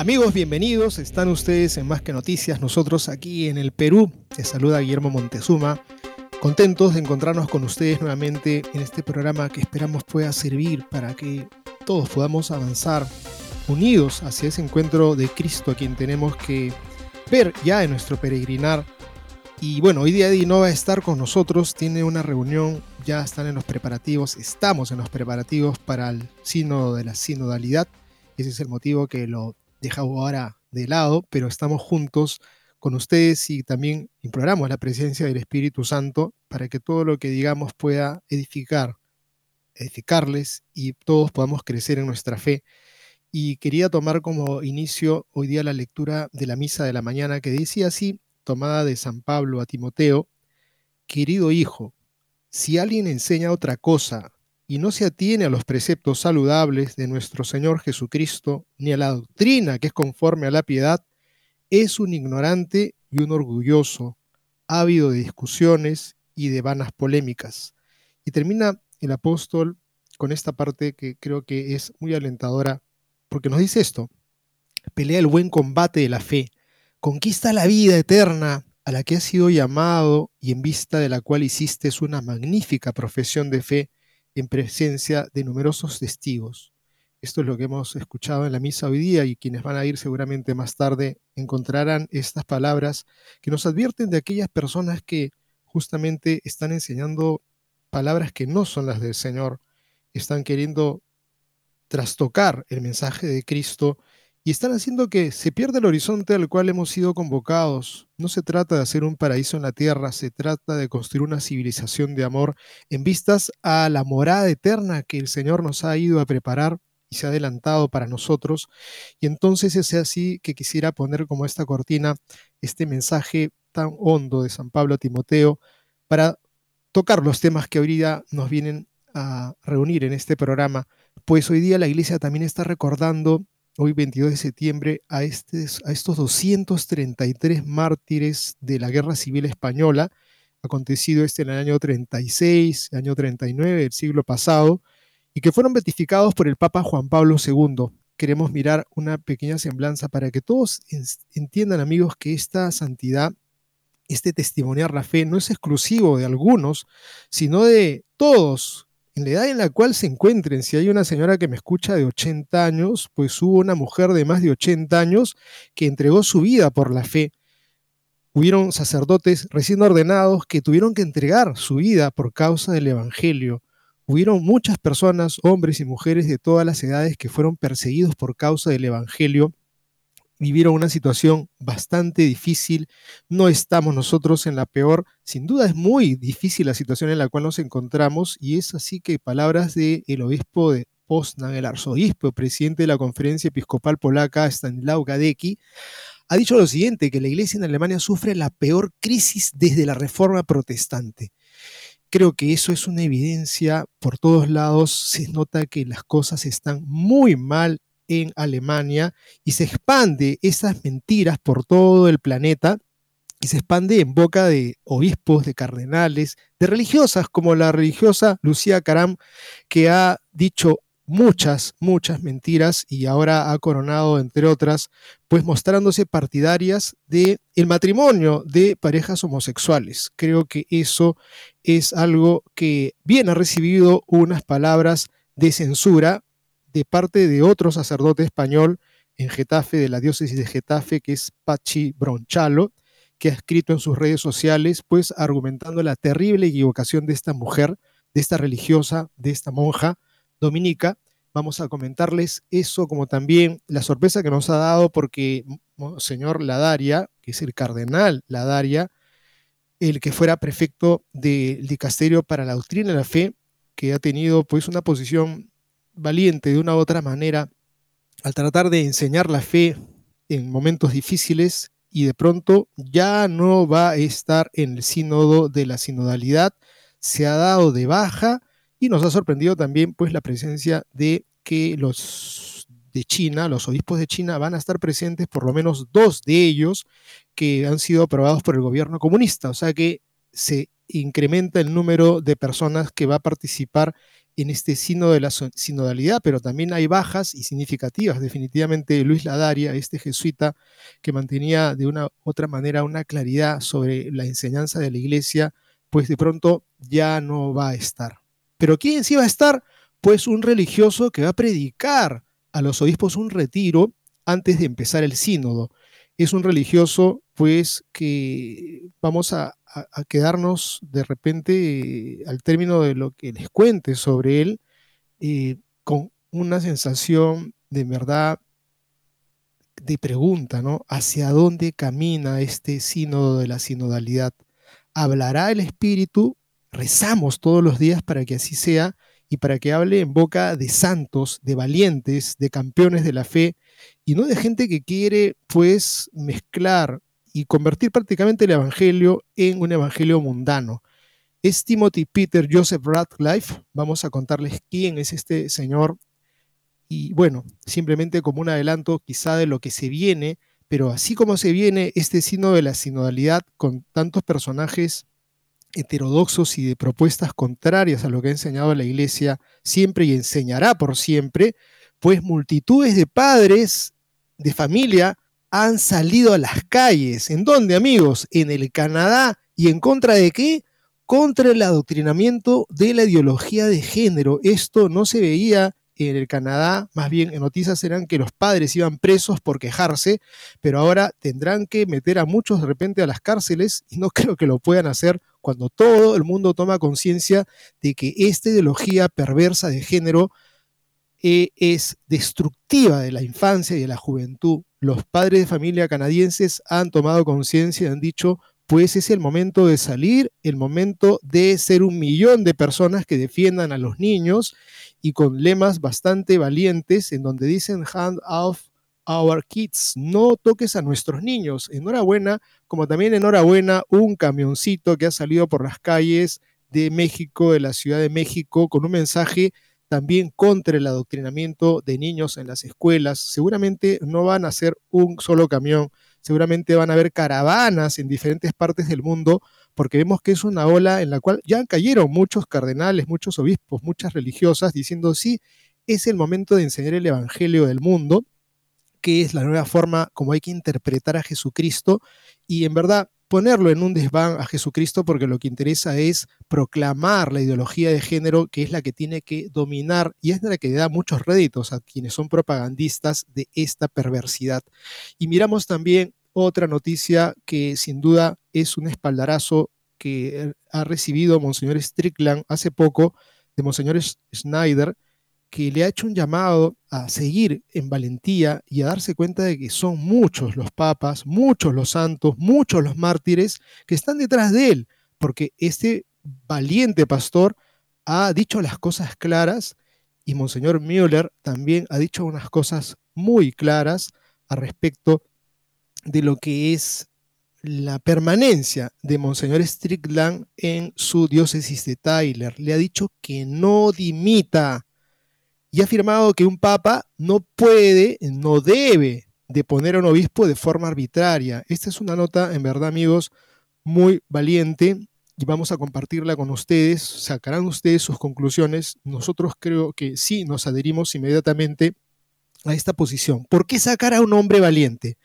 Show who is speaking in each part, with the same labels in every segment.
Speaker 1: Amigos, bienvenidos. Están ustedes en Más que Noticias. Nosotros aquí en el Perú. Les saluda Guillermo Montezuma. Contentos de encontrarnos con ustedes nuevamente en este programa que esperamos pueda servir para que todos podamos avanzar unidos hacia ese encuentro de Cristo a quien tenemos que ver ya en nuestro peregrinar. Y bueno, hoy día Eddie no va a estar con nosotros, tiene una reunión, ya están en los preparativos, estamos en los preparativos para el sínodo de la sinodalidad. Ese es el motivo que lo deja ahora de lado, pero estamos juntos con ustedes y también imploramos la presencia del Espíritu Santo para que todo lo que digamos pueda edificar, edificarles y todos podamos crecer en nuestra fe. Y quería tomar como inicio hoy día la lectura de la misa de la mañana que decía así, tomada de San Pablo a Timoteo, querido hijo, si alguien enseña otra cosa y no se atiene a los preceptos saludables de nuestro Señor Jesucristo, ni a la doctrina que es conforme a la piedad, es un ignorante y un orgulloso, ávido de discusiones y de vanas polémicas. Y termina el apóstol con esta parte que creo que es muy alentadora porque nos dice esto, pelea el buen combate de la fe, conquista la vida eterna a la que has sido llamado y en vista de la cual hiciste una magnífica profesión de fe en presencia de numerosos testigos. Esto es lo que hemos escuchado en la misa hoy día y quienes van a ir seguramente más tarde encontrarán estas palabras que nos advierten de aquellas personas que justamente están enseñando palabras que no son las del Señor, están queriendo trastocar el mensaje de Cristo y están haciendo que se pierda el horizonte al cual hemos sido convocados. No se trata de hacer un paraíso en la tierra, se trata de construir una civilización de amor en vistas a la morada eterna que el Señor nos ha ido a preparar y se ha adelantado para nosotros. Y entonces es así que quisiera poner como esta cortina este mensaje tan hondo de San Pablo a Timoteo para tocar los temas que ahorita nos vienen a reunir en este programa pues hoy día la iglesia también está recordando, hoy 22 de septiembre, a, a estos 233 mártires de la Guerra Civil Española, acontecido este en el año 36, año 39 del siglo pasado, y que fueron beatificados por el Papa Juan Pablo II. Queremos mirar una pequeña semblanza para que todos entiendan, amigos, que esta santidad, este testimoniar la fe, no es exclusivo de algunos, sino de todos en la edad en la cual se encuentren, si hay una señora que me escucha de 80 años, pues hubo una mujer de más de 80 años que entregó su vida por la fe. Hubieron sacerdotes recién ordenados que tuvieron que entregar su vida por causa del Evangelio. Hubieron muchas personas, hombres y mujeres de todas las edades, que fueron perseguidos por causa del Evangelio vivieron una situación bastante difícil. No estamos nosotros en la peor. Sin duda es muy difícil la situación en la cual nos encontramos y es así que palabras del el obispo de Poznan, el arzobispo, presidente de la Conferencia Episcopal Polaca, Stanislaw Gadecki, ha dicho lo siguiente, que la iglesia en Alemania sufre la peor crisis desde la Reforma Protestante. Creo que eso es una evidencia por todos lados. Se nota que las cosas están muy mal en Alemania y se expande esas mentiras por todo el planeta y se expande en boca de obispos, de cardenales, de religiosas como la religiosa Lucía Caram, que ha dicho muchas, muchas mentiras y ahora ha coronado, entre otras, pues mostrándose partidarias de el matrimonio de parejas homosexuales. Creo que eso es algo que bien ha recibido unas palabras de censura de parte de otro sacerdote español en Getafe, de la diócesis de Getafe, que es Pachi Bronchalo, que ha escrito en sus redes sociales, pues argumentando la terrible equivocación de esta mujer, de esta religiosa, de esta monja dominica. Vamos a comentarles eso, como también la sorpresa que nos ha dado porque señor Ladaria, que es el cardenal Ladaria, el que fuera prefecto del dicasterio para la doctrina de la fe, que ha tenido pues una posición valiente de una u otra manera al tratar de enseñar la fe en momentos difíciles y de pronto ya no va a estar en el sínodo de la sinodalidad, se ha dado de baja y nos ha sorprendido también pues la presencia de que los de China, los obispos de China van a estar presentes, por lo menos dos de ellos que han sido aprobados por el gobierno comunista, o sea que se incrementa el número de personas que va a participar en este sínodo de la sinodalidad, pero también hay bajas y significativas. Definitivamente Luis Ladaria, este jesuita que mantenía de una otra manera una claridad sobre la enseñanza de la iglesia, pues de pronto ya no va a estar. Pero ¿quién sí va a estar? Pues un religioso que va a predicar a los obispos un retiro antes de empezar el sínodo. Es un religioso, pues, que vamos a, quedarnos de repente al término de lo que les cuente sobre él, eh, con una sensación de verdad de pregunta, ¿no? ¿Hacia dónde camina este sínodo de la sinodalidad? ¿Hablará el Espíritu? Rezamos todos los días para que así sea y para que hable en boca de santos, de valientes, de campeones de la fe, y no de gente que quiere pues mezclar y convertir prácticamente el Evangelio en un Evangelio mundano. Es Timothy Peter Joseph Radcliffe, vamos a contarles quién es este señor, y bueno, simplemente como un adelanto quizá de lo que se viene, pero así como se viene este signo de la sinodalidad con tantos personajes heterodoxos y de propuestas contrarias a lo que ha enseñado la Iglesia siempre y enseñará por siempre, pues multitudes de padres de familia han salido a las calles. ¿En dónde, amigos? En el Canadá. ¿Y en contra de qué? Contra el adoctrinamiento de la ideología de género. Esto no se veía en el Canadá, más bien en noticias eran que los padres iban presos por quejarse, pero ahora tendrán que meter a muchos de repente a las cárceles y no creo que lo puedan hacer cuando todo el mundo toma conciencia de que esta ideología perversa de género eh, es destructiva de la infancia y de la juventud. Los padres de familia canadienses han tomado conciencia y han dicho, pues es el momento de salir, el momento de ser un millón de personas que defiendan a los niños y con lemas bastante valientes en donde dicen hand off our kids, no toques a nuestros niños. Enhorabuena, como también enhorabuena un camioncito que ha salido por las calles de México, de la Ciudad de México, con un mensaje también contra el adoctrinamiento de niños en las escuelas. Seguramente no van a ser un solo camión, seguramente van a haber caravanas en diferentes partes del mundo, porque vemos que es una ola en la cual ya cayeron muchos cardenales, muchos obispos, muchas religiosas, diciendo sí, es el momento de enseñar el Evangelio del mundo, que es la nueva forma como hay que interpretar a Jesucristo y en verdad ponerlo en un desván a Jesucristo porque lo que interesa es proclamar la ideología de género que es la que tiene que dominar y es la que da muchos réditos a quienes son propagandistas de esta perversidad. Y miramos también otra noticia que sin duda es un espaldarazo que ha recibido Monseñor Strickland hace poco de Monseñor Schneider, que le ha hecho un llamado a seguir en valentía y a darse cuenta de que son muchos los papas, muchos los santos, muchos los mártires que están detrás de él, porque este valiente pastor ha dicho las cosas claras y Monseñor Müller también ha dicho unas cosas muy claras al respecto de lo que es la permanencia de Monseñor Strickland en su diócesis de Tyler. Le ha dicho que no dimita, y ha afirmado que un papa no puede, no debe de poner a un obispo de forma arbitraria. Esta es una nota, en verdad, amigos, muy valiente y vamos a compartirla con ustedes. Sacarán ustedes sus conclusiones. Nosotros creo que sí nos adherimos inmediatamente a esta posición. ¿Por qué sacar a un hombre valiente?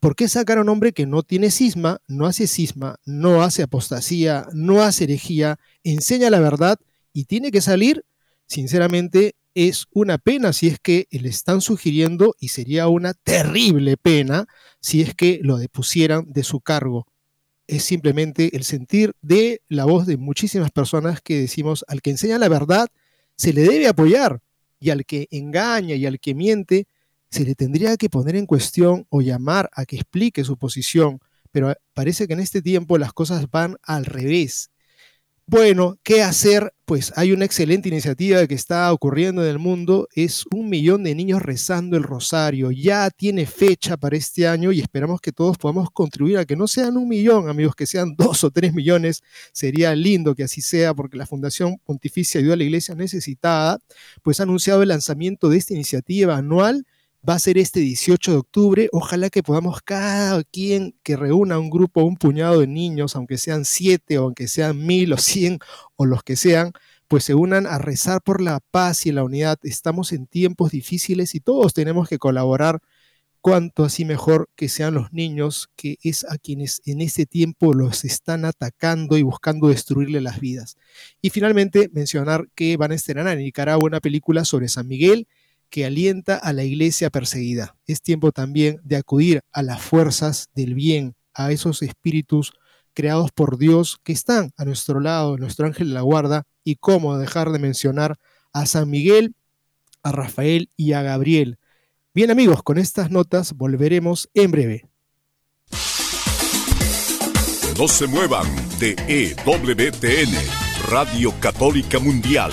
Speaker 1: ¿Por qué sacar a un hombre que no tiene cisma, no hace cisma, no hace apostasía, no hace herejía, enseña la verdad y tiene que salir, sinceramente, es una pena si es que le están sugiriendo y sería una terrible pena si es que lo depusieran de su cargo. es simplemente el sentir de la voz de muchísimas personas que decimos, al que enseña la verdad, se le debe apoyar, y al que engaña y al que miente, se le tendría que poner en cuestión o llamar a que explique su posición, pero parece que en este tiempo las cosas van al revés. Bueno, ¿qué hacer? Pues hay una excelente iniciativa que está ocurriendo en el mundo. Es un millón de niños rezando el rosario. Ya tiene fecha para este año y esperamos que todos podamos contribuir a que no sean un millón, amigos, que sean dos o tres millones. Sería lindo que así sea porque la Fundación Pontificia Ayuda a la Iglesia Necesitada pues ha anunciado el lanzamiento de esta iniciativa anual va a ser este 18 de octubre. Ojalá que podamos cada quien que reúna un grupo, un puñado de niños, aunque sean siete o aunque sean mil o cien o los que sean, pues se unan a rezar por la paz y la unidad. Estamos en tiempos difíciles y todos tenemos que colaborar cuanto así mejor que sean los niños, que es a quienes en este tiempo los están atacando y buscando destruirle las vidas. Y finalmente mencionar que van a estrenar en Nicaragua una película sobre San Miguel que alienta a la iglesia perseguida. Es tiempo también de acudir a las fuerzas del bien, a esos espíritus creados por Dios que están a nuestro lado, nuestro ángel de la guarda, y cómo dejar de mencionar a San Miguel, a Rafael y a Gabriel. Bien amigos, con estas notas volveremos en breve.
Speaker 2: No se muevan de EWTN, Radio Católica Mundial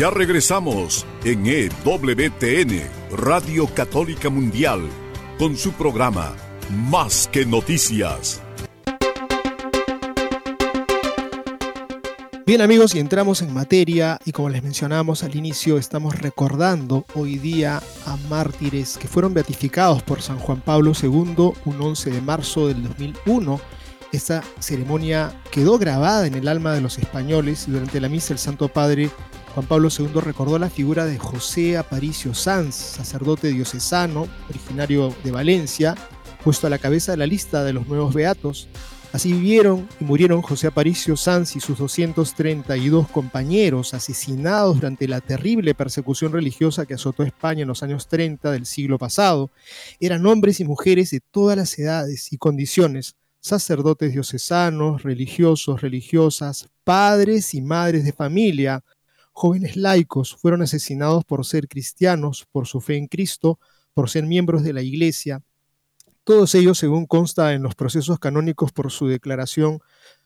Speaker 2: Ya regresamos en EWTN, Radio Católica Mundial, con su programa Más que Noticias.
Speaker 1: Bien amigos, y entramos en materia y como les mencionamos al inicio, estamos recordando hoy día a mártires que fueron beatificados por San Juan Pablo II un 11 de marzo del 2001. Esta ceremonia quedó grabada en el alma de los españoles durante la misa el Santo Padre Juan Pablo II recordó la figura de José Aparicio Sanz, sacerdote diocesano, originario de Valencia, puesto a la cabeza de la lista de los nuevos beatos. Así vivieron y murieron José Aparicio Sanz y sus 232 compañeros asesinados durante la terrible persecución religiosa que azotó España en los años 30 del siglo pasado. Eran hombres y mujeres de todas las edades y condiciones, sacerdotes diocesanos, religiosos, religiosas, padres y madres de familia, Jóvenes laicos fueron asesinados por ser cristianos, por su fe en Cristo, por ser miembros de la Iglesia. Todos ellos, según consta en los procesos canónicos por su declaración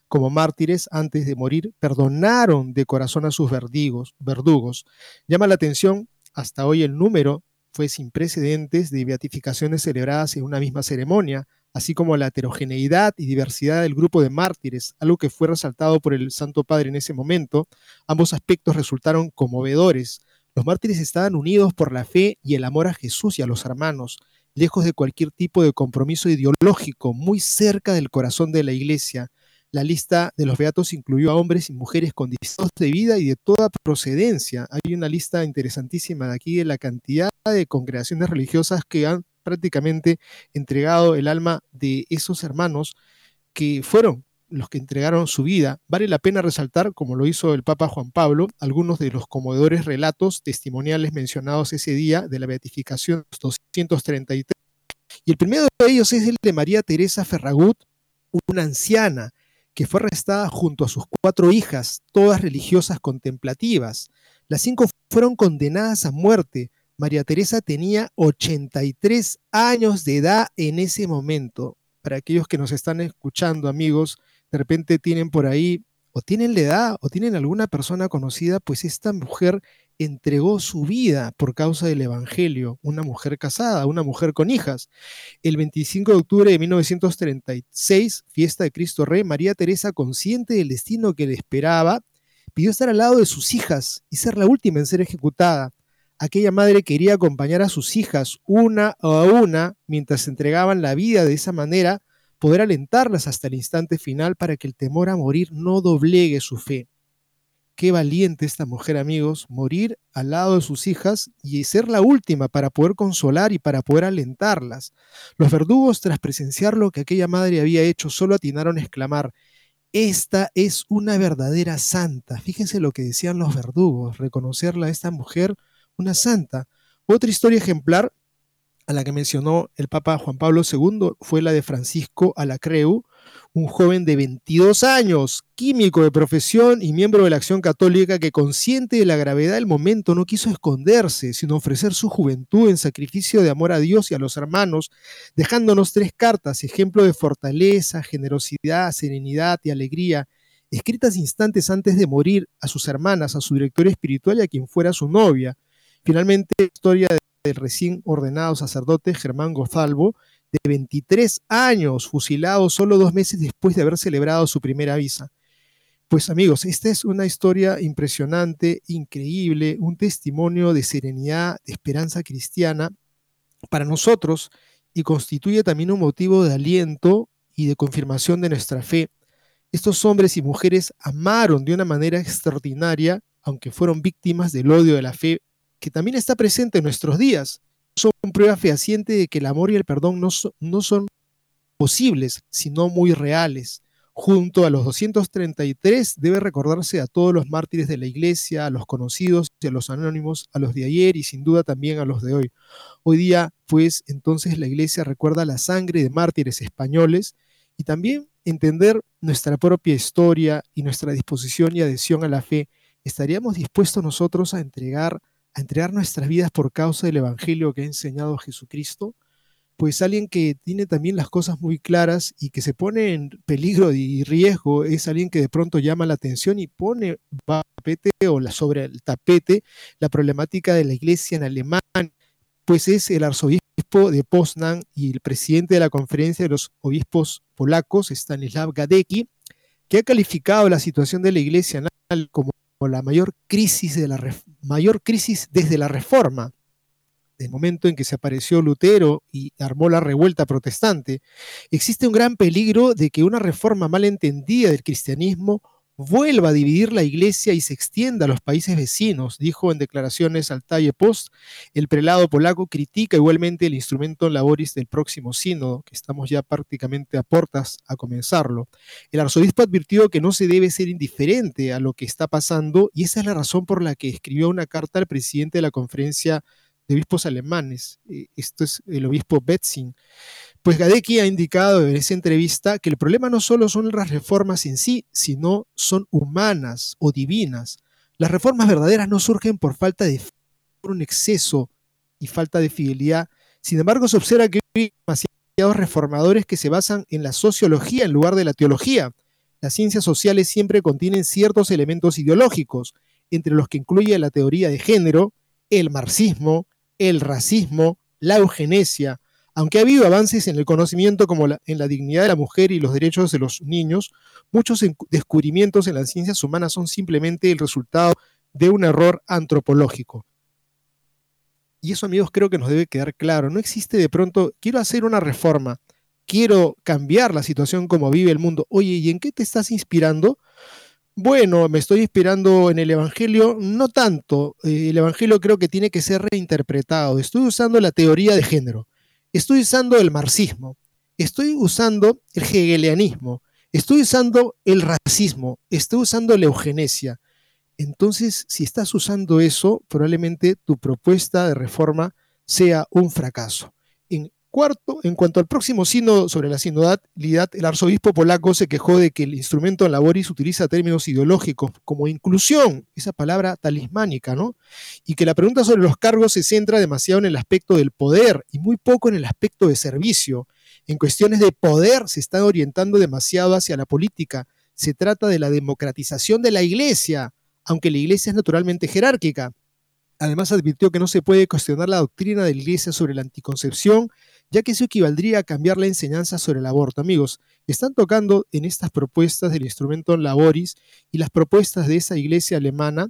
Speaker 1: como mártires antes de morir, perdonaron de corazón a sus verdugos. verdugos. Llama la atención hasta hoy el número fue sin precedentes de beatificaciones celebradas en una misma ceremonia, así como la heterogeneidad y diversidad del grupo de mártires, algo que fue resaltado por el Santo Padre en ese momento, ambos aspectos resultaron conmovedores. Los mártires estaban unidos por la fe y el amor a Jesús y a los hermanos, lejos de cualquier tipo de compromiso ideológico, muy cerca del corazón de la Iglesia. La lista de los beatos incluyó a hombres y mujeres con distintos de vida y de toda procedencia. Hay una lista interesantísima de aquí de la cantidad de congregaciones religiosas que han prácticamente entregado el alma de esos hermanos que fueron los que entregaron su vida. Vale la pena resaltar, como lo hizo el Papa Juan Pablo, algunos de los conmovedores relatos testimoniales mencionados ese día de la beatificación 233 Y el primero de ellos es el de María Teresa Ferragut, una anciana que fue arrestada junto a sus cuatro hijas, todas religiosas contemplativas. Las cinco fueron condenadas a muerte. María Teresa tenía 83 años de edad en ese momento. Para aquellos que nos están escuchando, amigos, de repente tienen por ahí, o tienen la edad, o tienen alguna persona conocida, pues esta mujer entregó su vida por causa del Evangelio, una mujer casada, una mujer con hijas. El 25 de octubre de 1936, fiesta de Cristo Rey, María Teresa, consciente del destino que le esperaba, pidió estar al lado de sus hijas y ser la última en ser ejecutada. Aquella madre quería acompañar a sus hijas una a una mientras entregaban la vida de esa manera, poder alentarlas hasta el instante final para que el temor a morir no doblegue su fe. Qué valiente esta mujer, amigos, morir al lado de sus hijas y ser la última para poder consolar y para poder alentarlas. Los verdugos, tras presenciar lo que aquella madre había hecho, solo atinaron a exclamar, esta es una verdadera santa. Fíjense lo que decían los verdugos, reconocerla a esta mujer una santa. Otra historia ejemplar a la que mencionó el Papa Juan Pablo II fue la de Francisco Alacreu, un joven de 22 años, químico de profesión y miembro de la Acción Católica que consciente de la gravedad del momento no quiso esconderse, sino ofrecer su juventud en sacrificio de amor a Dios y a los hermanos, dejándonos tres cartas, ejemplo de fortaleza, generosidad, serenidad y alegría, escritas instantes antes de morir a sus hermanas, a su director espiritual y a quien fuera su novia. Finalmente, historia del recién ordenado sacerdote Germán Gozalvo, de 23 años, fusilado solo dos meses después de haber celebrado su primera visa. Pues amigos, esta es una historia impresionante, increíble, un testimonio de serenidad, de esperanza cristiana para nosotros y constituye también un motivo de aliento y de confirmación de nuestra fe. Estos hombres y mujeres amaron de una manera extraordinaria, aunque fueron víctimas del odio de la fe, que también está presente en nuestros días son prueba fehaciente de que el amor y el perdón no, no son posibles, sino muy reales. Junto a los 233 debe recordarse a todos los mártires de la iglesia, a los conocidos y a los anónimos, a los de ayer y sin duda también a los de hoy. Hoy día, pues, entonces la iglesia recuerda la sangre de mártires españoles y también entender nuestra propia historia y nuestra disposición y adhesión a la fe. ¿Estaríamos dispuestos nosotros a entregar a entregar nuestras vidas por causa del Evangelio que ha enseñado Jesucristo, pues alguien que tiene también las cosas muy claras y que se pone en peligro y riesgo es alguien que de pronto llama la atención y pone tapete o la, sobre el tapete la problemática de la iglesia en alemán, pues es el arzobispo de Poznan y el presidente de la conferencia de los obispos polacos, Stanislav Gadecki, que ha calificado la situación de la iglesia como la mayor crisis, de la mayor crisis desde la Reforma, del momento en que se apareció Lutero y armó la revuelta protestante, existe un gran peligro de que una reforma mal entendida del cristianismo vuelva a dividir la iglesia y se extienda a los países vecinos, dijo en declaraciones al Talle Post. El prelado polaco critica igualmente el instrumento laboris del próximo sínodo, que estamos ya prácticamente a puertas a comenzarlo. El arzobispo advirtió que no se debe ser indiferente a lo que está pasando y esa es la razón por la que escribió una carta al presidente de la conferencia de obispos alemanes. Eh, esto es el obispo Betzing. Pues Gadecki ha indicado en esa entrevista que el problema no solo son las reformas en sí, sino son humanas o divinas. Las reformas verdaderas no surgen por falta de por un exceso y falta de fidelidad. Sin embargo, se observa que hay demasiados reformadores que se basan en la sociología en lugar de la teología. Las ciencias sociales siempre contienen ciertos elementos ideológicos, entre los que incluye la teoría de género, el marxismo, el racismo, la eugenesia, aunque ha habido avances en el conocimiento como en la dignidad de la mujer y los derechos de los niños, muchos descubrimientos en las ciencias humanas son simplemente el resultado de un error antropológico. Y eso, amigos, creo que nos debe quedar claro. No existe de pronto, quiero hacer una reforma, quiero cambiar la situación como vive el mundo. Oye, ¿y en qué te estás inspirando? Bueno, me estoy inspirando en el Evangelio, no tanto. Eh, el Evangelio creo que tiene que ser reinterpretado. Estoy usando la teoría de género. Estoy usando el marxismo, estoy usando el hegelianismo, estoy usando el racismo, estoy usando la eugenesia. Entonces, si estás usando eso, probablemente tu propuesta de reforma sea un fracaso. Cuarto, en cuanto al próximo sínodo sobre la sinodalidad, el arzobispo polaco se quejó de que el instrumento laboris utiliza términos ideológicos como inclusión, esa palabra talismánica, ¿no? Y que la pregunta sobre los cargos se centra demasiado en el aspecto del poder y muy poco en el aspecto de servicio. En cuestiones de poder se está orientando demasiado hacia la política. Se trata de la democratización de la iglesia, aunque la iglesia es naturalmente jerárquica. Además advirtió que no se puede cuestionar la doctrina de la iglesia sobre la anticoncepción ya que eso equivaldría a cambiar la enseñanza sobre el aborto. Amigos, están tocando en estas propuestas del instrumento Laboris y las propuestas de esa iglesia alemana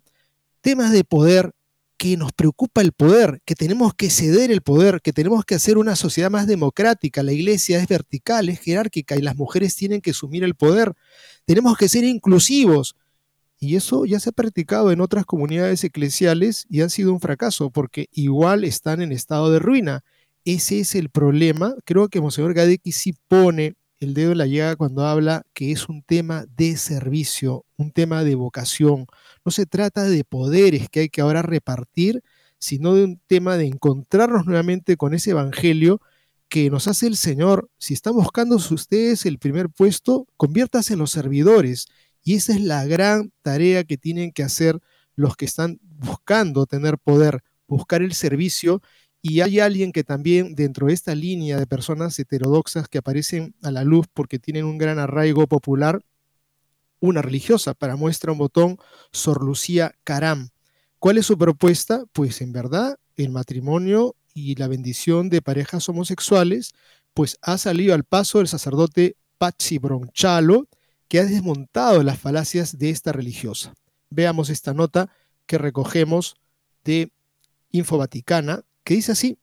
Speaker 1: temas de poder que nos preocupa el poder, que tenemos que ceder el poder, que tenemos que hacer una sociedad más democrática. La iglesia es vertical, es jerárquica y las mujeres tienen que asumir el poder. Tenemos que ser inclusivos. Y eso ya se ha practicado en otras comunidades eclesiales y han sido un fracaso porque igual están en estado de ruina. Ese es el problema. Creo que Monseñor Gadecki sí pone el dedo en la llaga cuando habla que es un tema de servicio, un tema de vocación. No se trata de poderes que hay que ahora repartir, sino de un tema de encontrarnos nuevamente con ese evangelio que nos hace el Señor. Si están buscando ustedes el primer puesto, conviértase en los servidores. Y esa es la gran tarea que tienen que hacer los que están buscando tener poder, buscar el servicio y hay alguien que también dentro de esta línea de personas heterodoxas que aparecen a la luz porque tienen un gran arraigo popular, una religiosa, para muestra un botón, Sor Lucía Caram. ¿Cuál es su propuesta? Pues en verdad el matrimonio y la bendición de parejas homosexuales, pues ha salido al paso el sacerdote Pazzi Bronchalo, que ha desmontado las falacias de esta religiosa. Veamos esta nota que recogemos de Info Vaticana que dice así,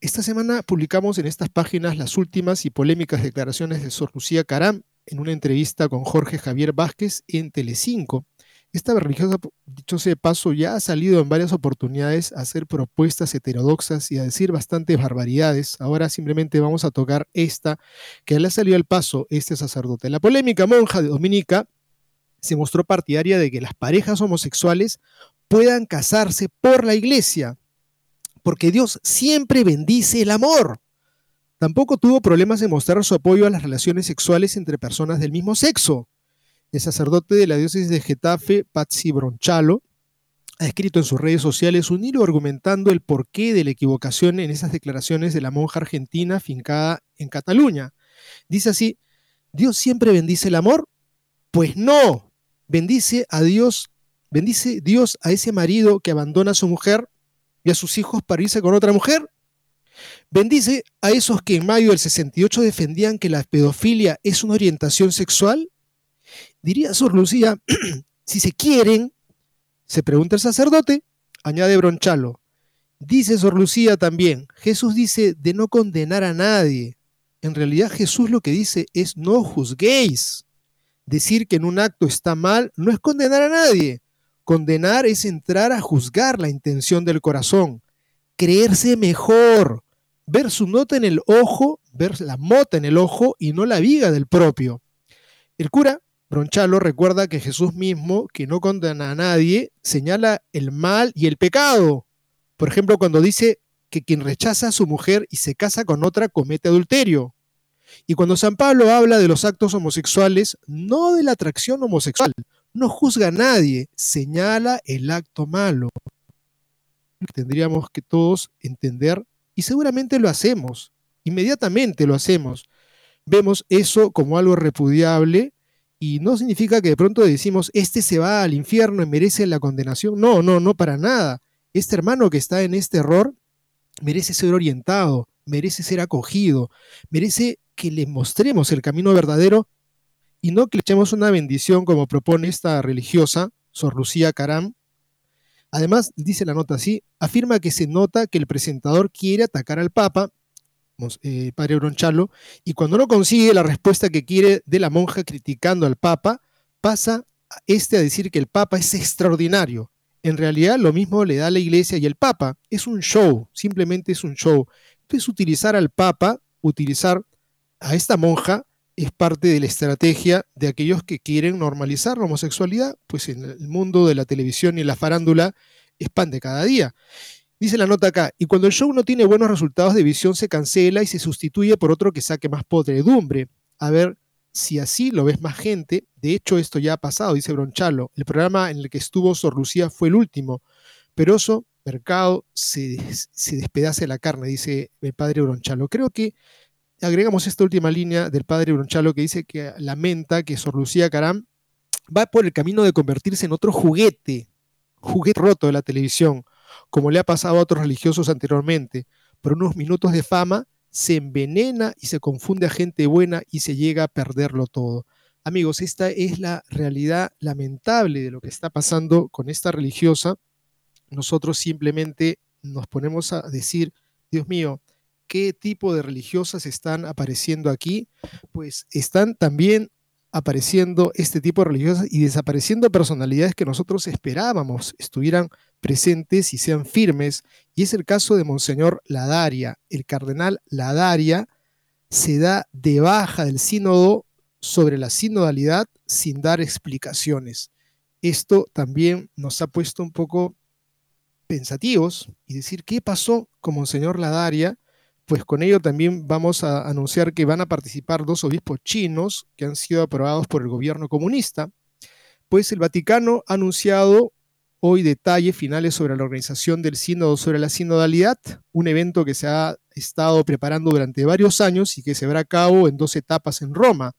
Speaker 1: esta semana publicamos en estas páginas las últimas y polémicas declaraciones de Sor Lucía Caram en una entrevista con Jorge Javier Vázquez en Telecinco. Esta religiosa, dicho sea de paso, ya ha salido en varias oportunidades a hacer propuestas heterodoxas y a decir bastantes barbaridades. Ahora simplemente vamos a tocar esta, que le ha salido al paso este sacerdote. La polémica monja de Dominica se mostró partidaria de que las parejas homosexuales puedan casarse por la iglesia, porque Dios siempre bendice el amor. Tampoco tuvo problemas en mostrar su apoyo a las relaciones sexuales entre personas del mismo sexo. El sacerdote de la diócesis de Getafe, Pazzi Bronchalo, ha escrito en sus redes sociales un hilo argumentando el porqué de la equivocación en esas declaraciones de la monja argentina fincada en Cataluña. Dice así, ¿Dios siempre bendice el amor? Pues no, bendice a Dios, bendice Dios a ese marido que abandona a su mujer y a sus hijos para irse con otra mujer. Bendice a esos que en mayo del 68 defendían que la pedofilia es una orientación sexual. Diría Sor Lucía, si se quieren, se pregunta el sacerdote, añade Bronchalo. Dice Sor Lucía también, Jesús dice de no condenar a nadie. En realidad Jesús lo que dice es no juzguéis. Decir que en un acto está mal no es condenar a nadie, Condenar es entrar a juzgar la intención del corazón, creerse mejor, ver su nota en el ojo, ver la mota en el ojo y no la viga del propio. El cura, Bronchalo, recuerda que Jesús mismo, que no condena a nadie, señala el mal y el pecado. Por ejemplo, cuando dice que quien rechaza a su mujer y se casa con otra comete adulterio. Y cuando San Pablo habla de los actos homosexuales, no de la atracción homosexual, no juzga a nadie, señala el acto malo. Tendríamos que todos entender, y seguramente lo hacemos, inmediatamente lo hacemos. Vemos eso como algo repudiable y no significa que de pronto decimos, este se va al infierno y merece la condenación. No, no, no, para nada. Este hermano que está en este error merece ser orientado, merece ser acogido, merece que le mostremos el camino verdadero y no que le echemos una bendición como propone esta religiosa, Sor Lucía Caram. Además, dice la nota así, afirma que se nota que el presentador quiere atacar al Papa, eh, Padre Bronchalo, y cuando no consigue la respuesta que quiere de la monja criticando al Papa, pasa este a decir que el Papa es extraordinario. En realidad lo mismo le da a la Iglesia y el Papa. Es un show, simplemente es un show. Entonces utilizar al Papa, utilizar a esta monja es parte de la estrategia de aquellos que quieren normalizar la homosexualidad, pues en el mundo de la televisión y la farándula es pan de cada día. Dice la nota acá, y cuando el show no tiene buenos resultados de visión se cancela y se sustituye por otro que saque más podredumbre. A ver si así lo ves más gente. De hecho, esto ya ha pasado, dice Bronchalo. El programa en el que estuvo Sor Lucía fue el último. Pero eso, mercado, se, se despedace la carne, dice el padre Bronchalo. Creo que agregamos esta última línea del padre Bronchalo que dice que lamenta que Sor Lucía Caram va por el camino de convertirse en otro juguete, juguete roto de la televisión como le ha pasado a otros religiosos anteriormente. Por unos minutos de fama se envenena y se confunde a gente buena y se llega a perderlo todo. Amigos, esta es la realidad lamentable de lo que está pasando con esta religiosa. Nosotros simplemente nos ponemos a decir, Dios mío, ¿qué tipo de religiosas están apareciendo aquí? Pues están también apareciendo este tipo de religiosas y desapareciendo personalidades que nosotros esperábamos estuvieran presentes y sean firmes. Y es el caso de Monseñor Ladaria. El cardenal Ladaria se da de baja del sínodo sobre la sinodalidad sin dar explicaciones. Esto también nos ha puesto un poco pensativos y decir qué pasó con Monseñor Ladaria. Pues con ello también vamos a anunciar que van a participar dos obispos chinos que han sido aprobados por el gobierno comunista. Pues el Vaticano ha anunciado hoy detalles finales sobre la organización del sínodo sobre la sinodalidad, un evento que se ha estado preparando durante varios años y que se verá a cabo en dos etapas en Roma.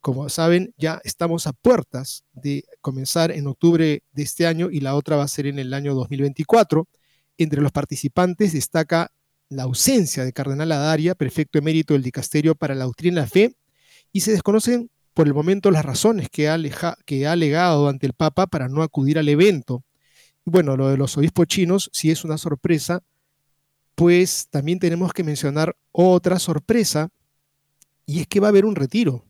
Speaker 1: Como saben, ya estamos a puertas de comenzar en octubre de este año y la otra va a ser en el año 2024. Entre los participantes destaca la ausencia de Cardenal Adaria, prefecto emérito del Dicasterio para la Doctrina y la Fe, y se desconocen por el momento las razones que ha, que ha alegado ante el Papa para no acudir al evento. Bueno, lo de los obispos chinos sí es una sorpresa, pues también tenemos que mencionar otra sorpresa, y es que va a haber un retiro.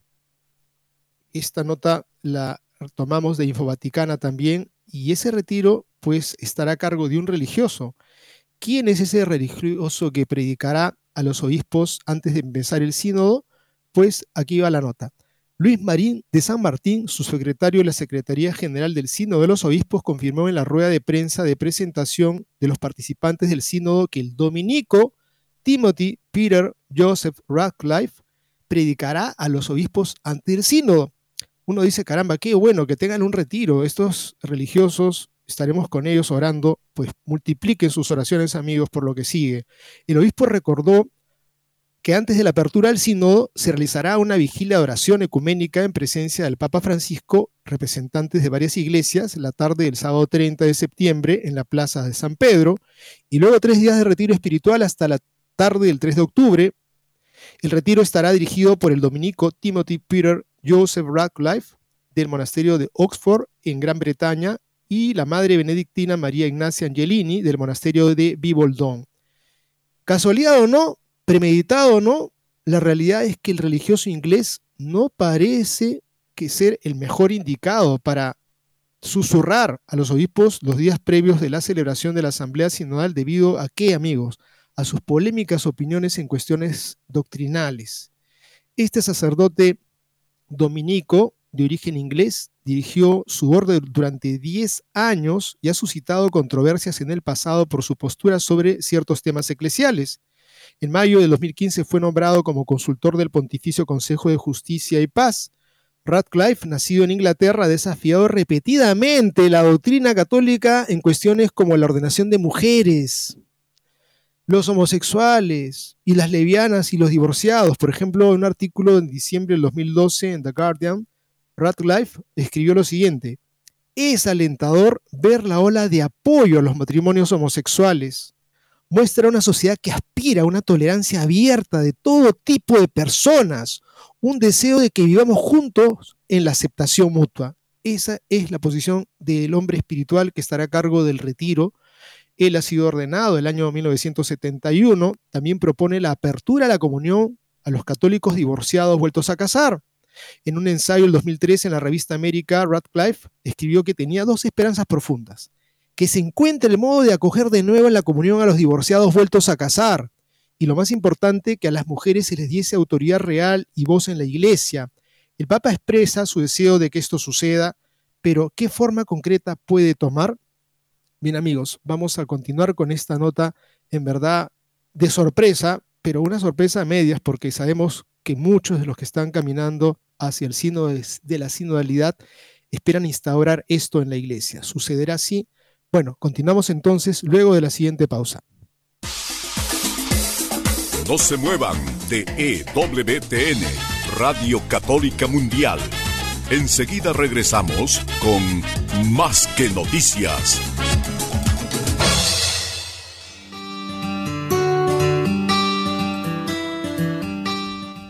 Speaker 1: Esta nota la tomamos de Infovaticana también, y ese retiro pues estará a cargo de un religioso. ¿Quién es ese religioso que predicará a los obispos antes de empezar el sínodo? Pues aquí va la nota. Luis Marín de San Martín, su secretario de la Secretaría General del Sínodo de los Obispos, confirmó en la rueda de prensa de presentación de los participantes del sínodo que el dominico Timothy Peter Joseph Radcliffe predicará a los obispos ante el sínodo. Uno dice, caramba, qué bueno que tengan un retiro. Estos religiosos, estaremos con ellos orando, pues multipliquen sus oraciones, amigos, por lo que sigue. El obispo recordó que antes de la apertura del sínodo se realizará una vigilia de oración ecuménica en presencia del Papa Francisco, representantes de varias iglesias, la tarde del sábado 30 de septiembre en la Plaza de San Pedro, y luego tres días de retiro espiritual hasta la tarde del 3 de octubre. El retiro estará dirigido por el dominico Timothy Peter Joseph Radcliffe del monasterio de Oxford en Gran Bretaña y la madre benedictina María Ignacia Angelini del monasterio de Biboldon. Casualidad o no, premeditado o no, la realidad es que el religioso inglés no parece que ser el mejor indicado para susurrar a los obispos los días previos de la celebración de la Asamblea Sinodal debido a qué, amigos? A sus polémicas opiniones en cuestiones doctrinales. Este sacerdote dominico de origen inglés dirigió su orden durante 10 años y ha suscitado controversias en el pasado por su postura sobre ciertos temas eclesiales. En mayo de 2015 fue nombrado como consultor del Pontificio Consejo de Justicia y Paz. Radcliffe, nacido en Inglaterra, ha desafiado repetidamente la doctrina católica en cuestiones como la ordenación de mujeres, los homosexuales y las levianas y los divorciados. Por ejemplo, en un artículo en diciembre del 2012 en The Guardian, Radcliffe escribió lo siguiente. Es alentador ver la ola de apoyo a los matrimonios homosexuales muestra una sociedad que aspira a una tolerancia abierta de todo tipo de personas, un deseo de que vivamos juntos en la aceptación mutua. Esa es la posición del hombre espiritual que estará a cargo del retiro. Él ha sido ordenado el año 1971. También propone la apertura a la comunión a los católicos divorciados vueltos a casar. En un ensayo del 2013 en la revista América, Radcliffe escribió que tenía dos esperanzas profundas que se encuentre el modo de acoger de nuevo en la comunión a los divorciados vueltos a casar. Y lo más importante, que a las mujeres se les diese autoridad real y voz en la iglesia. El Papa expresa su deseo de que esto suceda, pero ¿qué forma concreta puede tomar? Bien amigos, vamos a continuar con esta nota en verdad de sorpresa, pero una sorpresa a medias porque sabemos que muchos de los que están caminando hacia el signo de la sinodalidad esperan instaurar esto en la iglesia. ¿Sucederá así? Bueno, continuamos entonces luego de la siguiente pausa.
Speaker 2: No se muevan de EWTN, Radio Católica Mundial. Enseguida regresamos con Más que Noticias.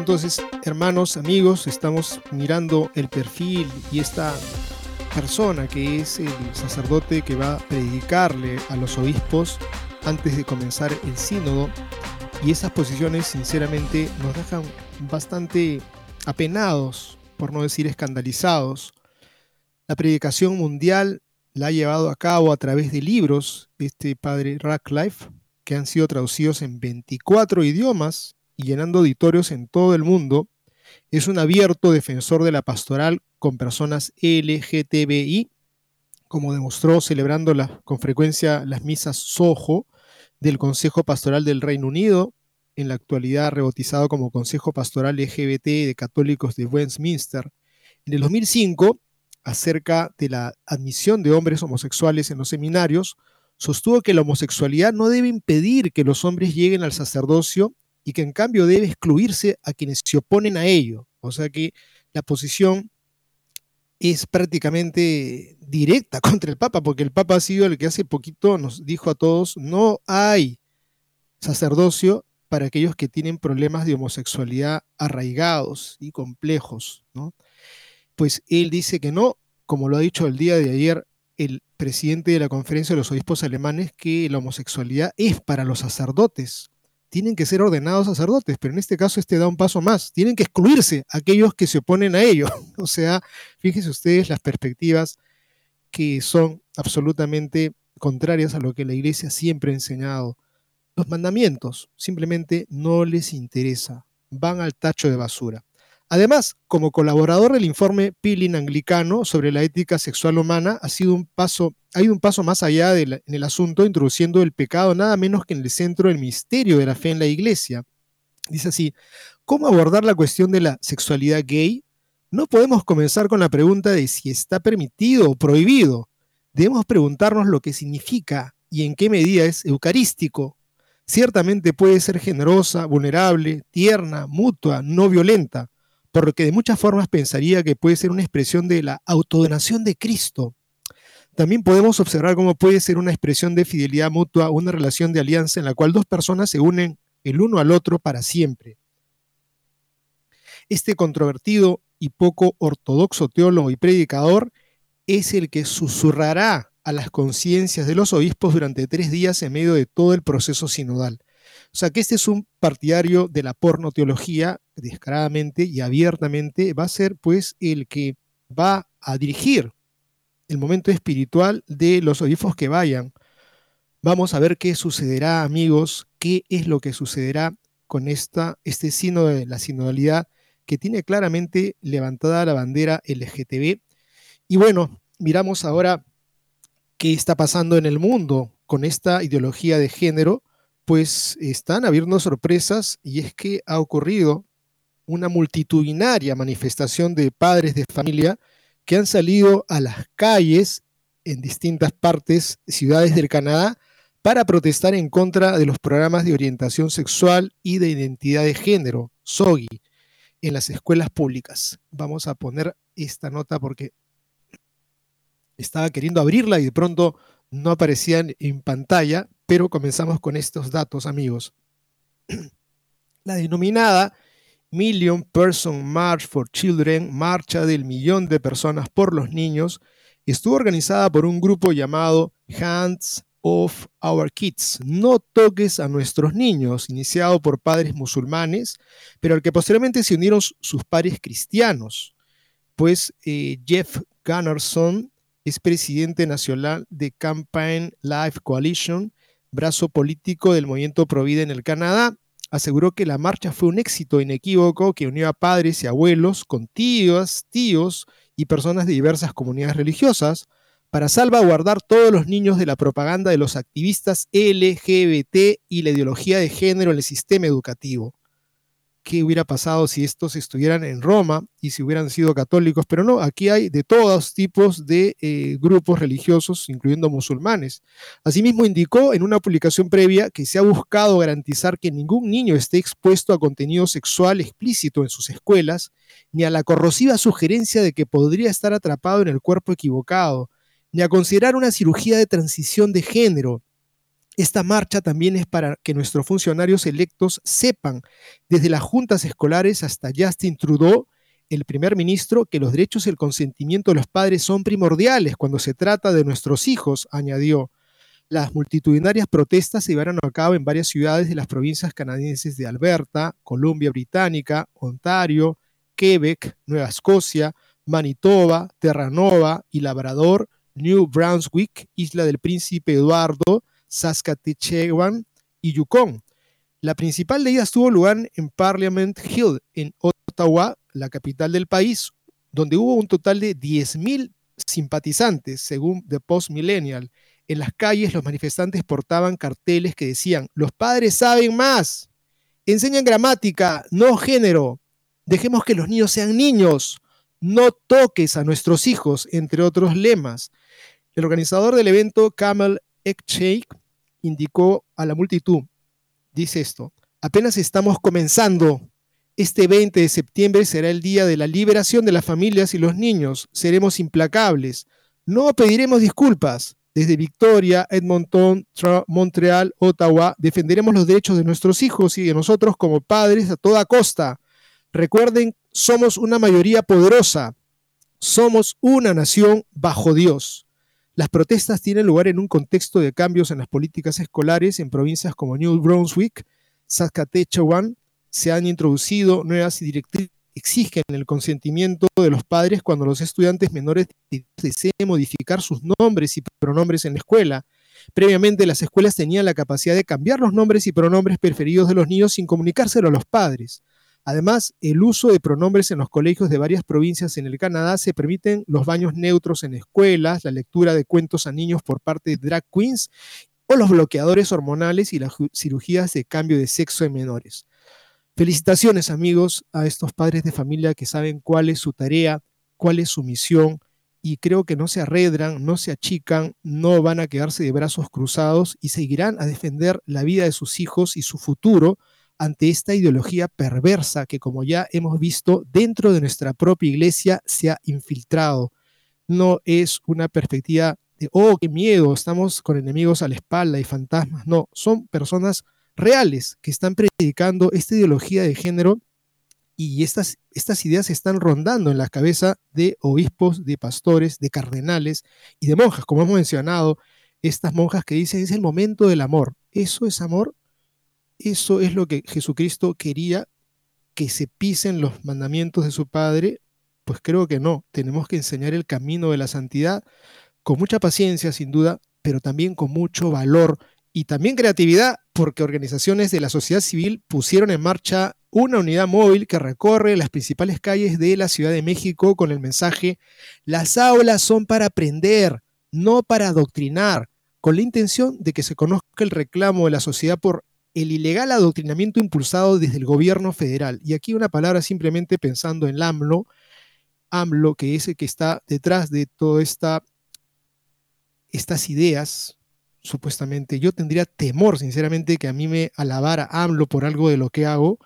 Speaker 1: Entonces, hermanos, amigos, estamos mirando el perfil y esta persona que es el sacerdote que va a predicarle a los obispos antes de comenzar el sínodo. Y esas posiciones, sinceramente, nos dejan bastante apenados, por no decir escandalizados. La predicación mundial la ha llevado a cabo a través de libros este padre Radcliffe, que han sido traducidos en 24 idiomas y llenando auditorios en todo el mundo, es un abierto defensor de la pastoral con personas LGTBI, como demostró celebrando con frecuencia las misas Soho del Consejo Pastoral del Reino Unido, en la actualidad rebautizado como Consejo Pastoral LGBT de Católicos de Westminster. En el 2005, acerca de la admisión de hombres homosexuales en los seminarios, sostuvo que la homosexualidad no debe impedir que los hombres lleguen al sacerdocio y que en cambio debe excluirse a quienes se oponen a ello. O sea que la posición es prácticamente directa contra el Papa, porque el Papa ha sido el que hace poquito nos dijo a todos, no hay sacerdocio para aquellos que tienen problemas de homosexualidad arraigados y complejos, ¿no? Pues él dice que no, como lo ha dicho el día de ayer el presidente de la conferencia de los obispos alemanes, que la homosexualidad es para los sacerdotes, tienen que ser ordenados sacerdotes, pero en este caso este da un paso más, tienen que excluirse aquellos que se oponen a ello. o sea, fíjense ustedes las perspectivas que son absolutamente contrarias a lo que la iglesia siempre ha enseñado. Los mandamientos simplemente no les interesa, van al tacho de basura. Además, como colaborador del informe Peeling anglicano sobre la ética sexual humana, ha sido un paso, ha ido un paso más allá en el asunto, introduciendo el pecado nada menos que en el centro del misterio de la fe en la iglesia. Dice así, ¿cómo abordar la cuestión de la sexualidad gay? No podemos comenzar con la pregunta de si está permitido o prohibido. Debemos preguntarnos lo que significa y en qué medida es eucarístico. Ciertamente puede ser generosa, vulnerable, tierna, mutua, no violenta por lo que de muchas formas pensaría que puede ser una expresión de la autodonación de Cristo. También podemos observar cómo puede ser una expresión de fidelidad mutua, una relación de alianza en la cual dos personas se unen el uno al otro para siempre. Este controvertido y poco ortodoxo teólogo y predicador es el que susurrará a las conciencias de los obispos durante tres días en medio de todo el proceso sinodal. O sea que este es un partidario de la pornoteología, descaradamente y abiertamente, va a ser pues el que va a dirigir el momento espiritual de los obispos que vayan. Vamos a ver qué sucederá, amigos, qué es lo que sucederá con esta, este sino de la sinodalidad que tiene claramente levantada la bandera LGTB. Y bueno, miramos ahora qué está pasando en el mundo con esta ideología de género, pues están habiendo sorpresas y es que ha ocurrido una multitudinaria manifestación de padres de familia que han salido a las calles en distintas partes, ciudades del Canadá, para protestar en contra de los programas de orientación sexual y de identidad de género, SOGI, en las escuelas públicas. Vamos a poner esta nota porque estaba queriendo abrirla y de pronto no aparecían en pantalla, pero comenzamos con estos datos, amigos. La denominada Million Person March for Children, Marcha del Millón de Personas por los Niños, estuvo organizada por un grupo llamado Hands of Our Kids, No toques a nuestros niños, iniciado por padres musulmanes, pero al que posteriormente se unieron sus padres cristianos, pues eh, Jeff Gunnarsson es presidente nacional de Campaign Life Coalition, brazo político del movimiento Provida en el Canadá, aseguró que la marcha fue un éxito inequívoco que unió a padres y abuelos con tíos, tíos y personas de diversas comunidades religiosas para salvaguardar todos los niños de la propaganda de los activistas LGBT y la ideología de género en el sistema educativo qué hubiera pasado si estos estuvieran en Roma y si hubieran sido católicos, pero no, aquí hay de todos tipos de eh, grupos religiosos, incluyendo musulmanes. Asimismo, indicó en una publicación previa que se ha buscado garantizar que ningún niño esté expuesto a contenido sexual explícito en sus escuelas, ni a la corrosiva sugerencia de que podría estar atrapado en el cuerpo equivocado, ni a considerar una cirugía de transición de género, esta marcha también es para que nuestros funcionarios electos sepan, desde las juntas escolares hasta Justin Trudeau, el primer ministro, que los derechos y el consentimiento de los padres son primordiales cuando se trata de nuestros hijos, añadió. Las multitudinarias protestas se llevaron a cabo en varias ciudades de las provincias canadienses de Alberta, Columbia Británica, Ontario, Quebec, Nueva Escocia, Manitoba, Terranova y Labrador, New Brunswick, Isla del Príncipe Eduardo, Saskatchewan y Yukon. La principal de ellas tuvo lugar en Parliament Hill, en Ottawa, la capital del país, donde hubo un total de 10.000 simpatizantes, según The Post Millennial. En las calles los manifestantes portaban carteles que decían, los padres saben más, enseñan gramática, no género, dejemos que los niños sean niños, no toques a nuestros hijos, entre otros lemas. El organizador del evento, Camel Ekcheik, indicó a la multitud, dice esto, apenas estamos comenzando. Este 20 de septiembre será el día de la liberación de las familias y los niños. Seremos implacables. No pediremos disculpas. Desde Victoria, Edmonton, Montreal, Ottawa, defenderemos los derechos de nuestros hijos y de nosotros como padres a toda costa. Recuerden, somos una mayoría poderosa. Somos una nación bajo Dios. Las protestas tienen lugar en un contexto de cambios en las políticas escolares en provincias como New Brunswick, Saskatchewan. Se han introducido nuevas directrices que exigen el consentimiento de los padres cuando los estudiantes menores deseen modificar sus nombres y pronombres en la escuela. Previamente, las escuelas tenían la capacidad de cambiar los nombres y pronombres preferidos de los niños sin comunicárselo a los padres. Además, el uso de pronombres en los colegios de varias provincias en el Canadá se permiten los baños neutros en escuelas, la lectura de cuentos a niños por parte de drag queens o los bloqueadores hormonales y las cirugías de cambio de sexo en menores. Felicitaciones amigos a estos padres de familia que saben cuál es su tarea, cuál es su misión y creo que no se arredran, no se achican, no van a quedarse de brazos cruzados y seguirán a defender la vida de sus hijos y su futuro ante esta ideología perversa que, como ya hemos visto, dentro de nuestra propia iglesia se ha infiltrado. No es una perspectiva de, oh, qué miedo, estamos con enemigos a la espalda y fantasmas. No, son personas reales que están predicando esta ideología de género y estas, estas ideas están rondando en la cabeza de obispos, de pastores, de cardenales y de monjas, como hemos mencionado, estas monjas que dicen es el momento del amor. ¿Eso es amor? Eso es lo que Jesucristo quería, que se pisen los mandamientos de su Padre. Pues creo que no. Tenemos que enseñar el camino de la santidad con mucha paciencia, sin duda, pero también con mucho valor y también creatividad, porque organizaciones de la sociedad civil pusieron en marcha una unidad móvil que recorre las principales calles de la Ciudad de México con el mensaje, las aulas son para aprender, no para adoctrinar, con la intención de que se conozca el reclamo de la sociedad por el ilegal adoctrinamiento impulsado desde el gobierno federal. Y aquí una palabra simplemente pensando en AMLO, AMLO, que es el que está detrás de todas esta, estas ideas supuestamente, yo tendría temor, sinceramente, que a mí me alabara AMLO por algo de lo que hago.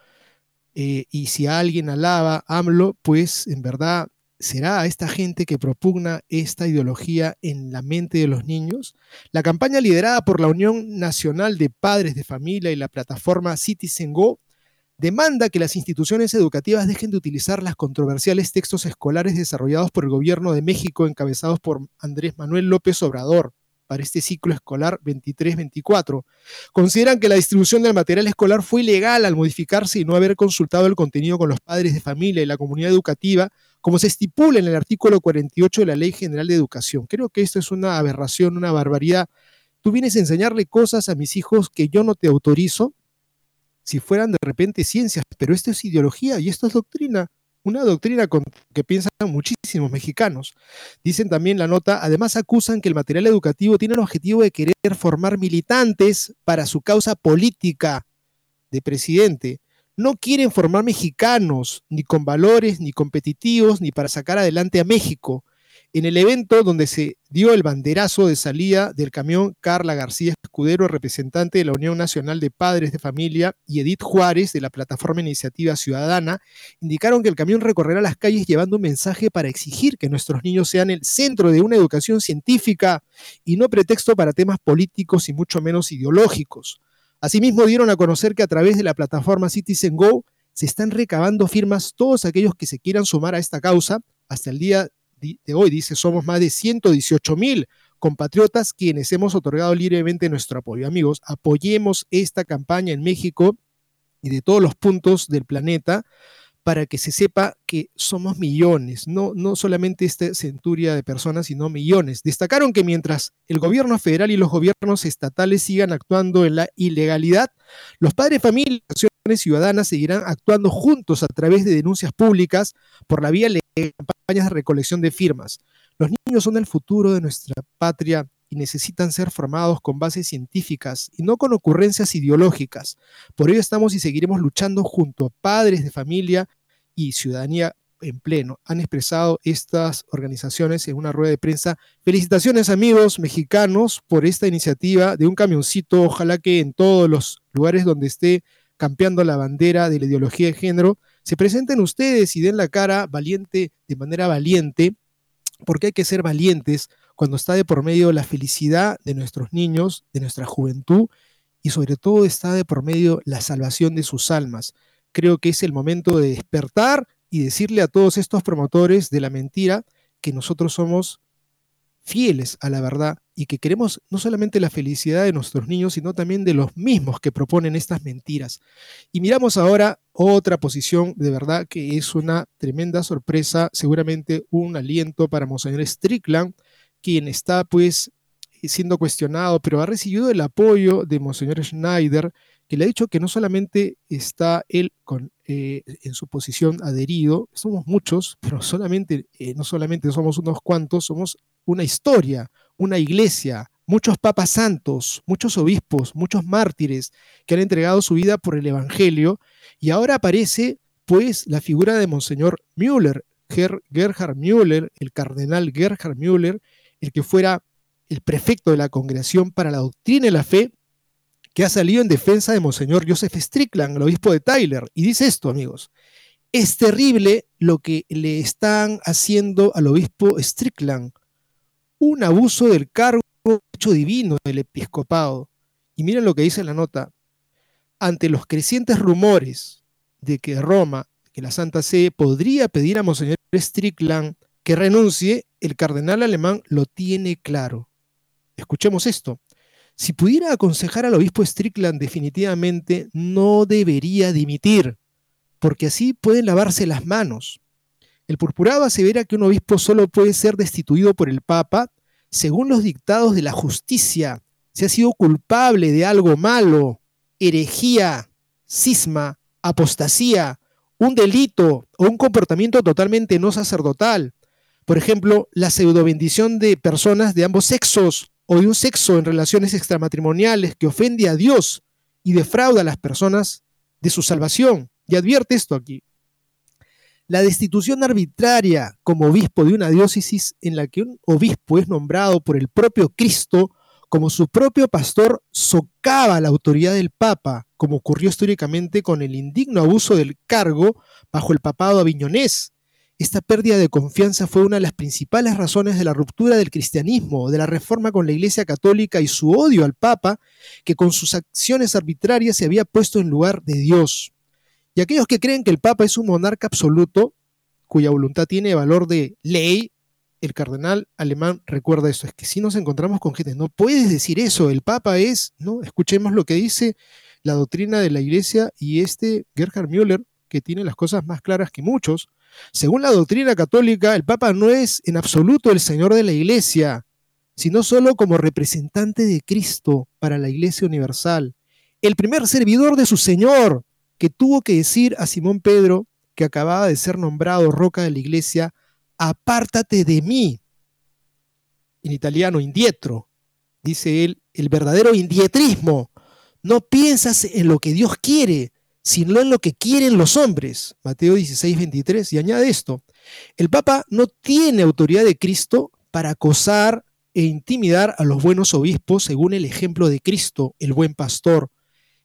Speaker 1: Eh, y si alguien alaba AMLO, pues en verdad será a esta gente que propugna esta ideología en la mente de los niños. La campaña liderada por la Unión Nacional de Padres de Familia y la plataforma Citizen Go demanda que las instituciones educativas dejen de utilizar las controversiales textos escolares desarrollados por el gobierno de México encabezados por Andrés Manuel López Obrador para este ciclo escolar 23-24. Consideran que la distribución del material escolar fue ilegal al modificarse y no haber consultado el contenido con los padres de familia y la comunidad educativa, como se estipula en el artículo 48 de la Ley General de Educación. Creo que esto es una aberración, una barbaridad. Tú vienes a enseñarle cosas a mis hijos que yo no te autorizo, si fueran de repente ciencias, pero esto es ideología y esto es doctrina una doctrina con que piensan muchísimos mexicanos. Dicen también la nota, además acusan que el material educativo tiene el objetivo de querer formar militantes para su causa política de presidente. No quieren formar mexicanos, ni con valores, ni competitivos, ni para sacar adelante a México en el evento donde se dio el banderazo de salida del camión, Carla García Escudero, representante de la Unión Nacional de Padres de Familia, y Edith Juárez, de la plataforma Iniciativa Ciudadana, indicaron que el camión recorrerá las calles llevando un mensaje para exigir que nuestros niños sean el centro de una educación científica y no pretexto para temas políticos y mucho menos ideológicos. Asimismo, dieron a conocer que a través de la plataforma Citizen Go se están recabando firmas todos aquellos que se quieran sumar a esta causa. Hasta el día de hoy dice, somos más de 118 mil compatriotas quienes hemos otorgado libremente nuestro apoyo. Amigos, apoyemos esta campaña en México y de todos los puntos del planeta para que se sepa que somos millones, no, no solamente esta centuria de personas, sino millones. Destacaron que mientras el gobierno federal y los gobiernos estatales sigan actuando en la ilegalidad, los padres de familia y acciones ciudadanas seguirán actuando juntos a través de denuncias públicas por la vía de campañas de recolección de firmas. Los niños son el futuro de nuestra patria y necesitan ser formados con bases científicas y no con ocurrencias ideológicas. Por ello estamos y seguiremos luchando junto a padres de familia y ciudadanía en pleno. Han expresado estas organizaciones en una rueda de prensa. Felicitaciones amigos mexicanos por esta iniciativa de un camioncito. Ojalá que en todos los lugares donde esté campeando la bandera de la ideología de género, se presenten ustedes y den la cara valiente, de manera valiente, porque hay que ser valientes cuando está de por medio la felicidad de nuestros niños, de nuestra juventud y sobre todo está de por medio la salvación de sus almas. Creo que es el momento de despertar y decirle a todos estos promotores de la mentira que nosotros somos fieles a la verdad y que queremos no solamente la felicidad de nuestros niños, sino también de los mismos que proponen estas mentiras. Y miramos ahora otra posición de verdad que es una tremenda sorpresa, seguramente un aliento para Monseñor Strickland, quien está pues siendo cuestionado, pero ha recibido el apoyo de Monseñor Schneider, que le ha dicho que no solamente está él con, eh, en su posición adherido, somos muchos, pero solamente, eh, no solamente somos unos cuantos, somos una historia, una iglesia, muchos papas santos, muchos obispos, muchos mártires que han entregado su vida por el Evangelio, y ahora aparece pues la figura de Monseñor Müller, Gerhard Müller, el cardenal Gerhard Müller, el que fuera el prefecto de la Congregación para la Doctrina y la Fe, que ha salido en defensa de Monseñor Joseph Strickland, el obispo de Tyler, y dice esto, amigos. Es terrible lo que le están haciendo al obispo Strickland un abuso del cargo hecho divino del episcopado. Y miren lo que dice la nota. Ante los crecientes rumores de que Roma, que la Santa Sede podría pedir a Monseñor Strickland que renuncie, el cardenal alemán lo tiene claro. Escuchemos esto. Si pudiera aconsejar al obispo Strickland, definitivamente no debería dimitir, porque así pueden lavarse las manos. El purpurado asevera que un obispo solo puede ser destituido por el Papa según los dictados de la justicia, si ha sido culpable de algo malo, herejía, cisma, apostasía, un delito o un comportamiento totalmente no sacerdotal. Por ejemplo, la pseudobendición de personas de ambos sexos o de un sexo en relaciones extramatrimoniales que ofende a Dios y defrauda a las personas de su salvación. Y advierte esto aquí. La destitución arbitraria como obispo de una diócesis en la que un obispo es nombrado por el propio Cristo como su propio pastor socava la autoridad del Papa, como ocurrió históricamente con el indigno abuso del cargo bajo el papado aviñonés. Esta pérdida de confianza fue una de las principales razones de la ruptura del cristianismo, de la reforma con la Iglesia Católica y su odio al Papa, que con sus acciones arbitrarias se había puesto en lugar de Dios. Y aquellos que creen que el Papa es un monarca absoluto, cuya voluntad tiene valor de ley, el cardenal alemán recuerda eso, es que si nos encontramos con gente, no puedes decir eso, el Papa es, ¿no? Escuchemos lo que dice la doctrina de la Iglesia y este Gerhard Müller, que tiene las cosas más claras que muchos. Según la doctrina católica, el Papa no es en absoluto el Señor de la Iglesia, sino solo como representante de Cristo para la Iglesia Universal, el primer servidor de su Señor, que tuvo que decir a Simón Pedro, que acababa de ser nombrado roca de la iglesia, apártate de mí. En italiano, indietro, dice él, el verdadero indietrismo. No piensas en lo que Dios quiere, sino en lo que quieren los hombres. Mateo 16, 23. Y añade esto, el Papa no tiene autoridad de Cristo para acosar e intimidar a los buenos obispos según el ejemplo de Cristo, el buen pastor,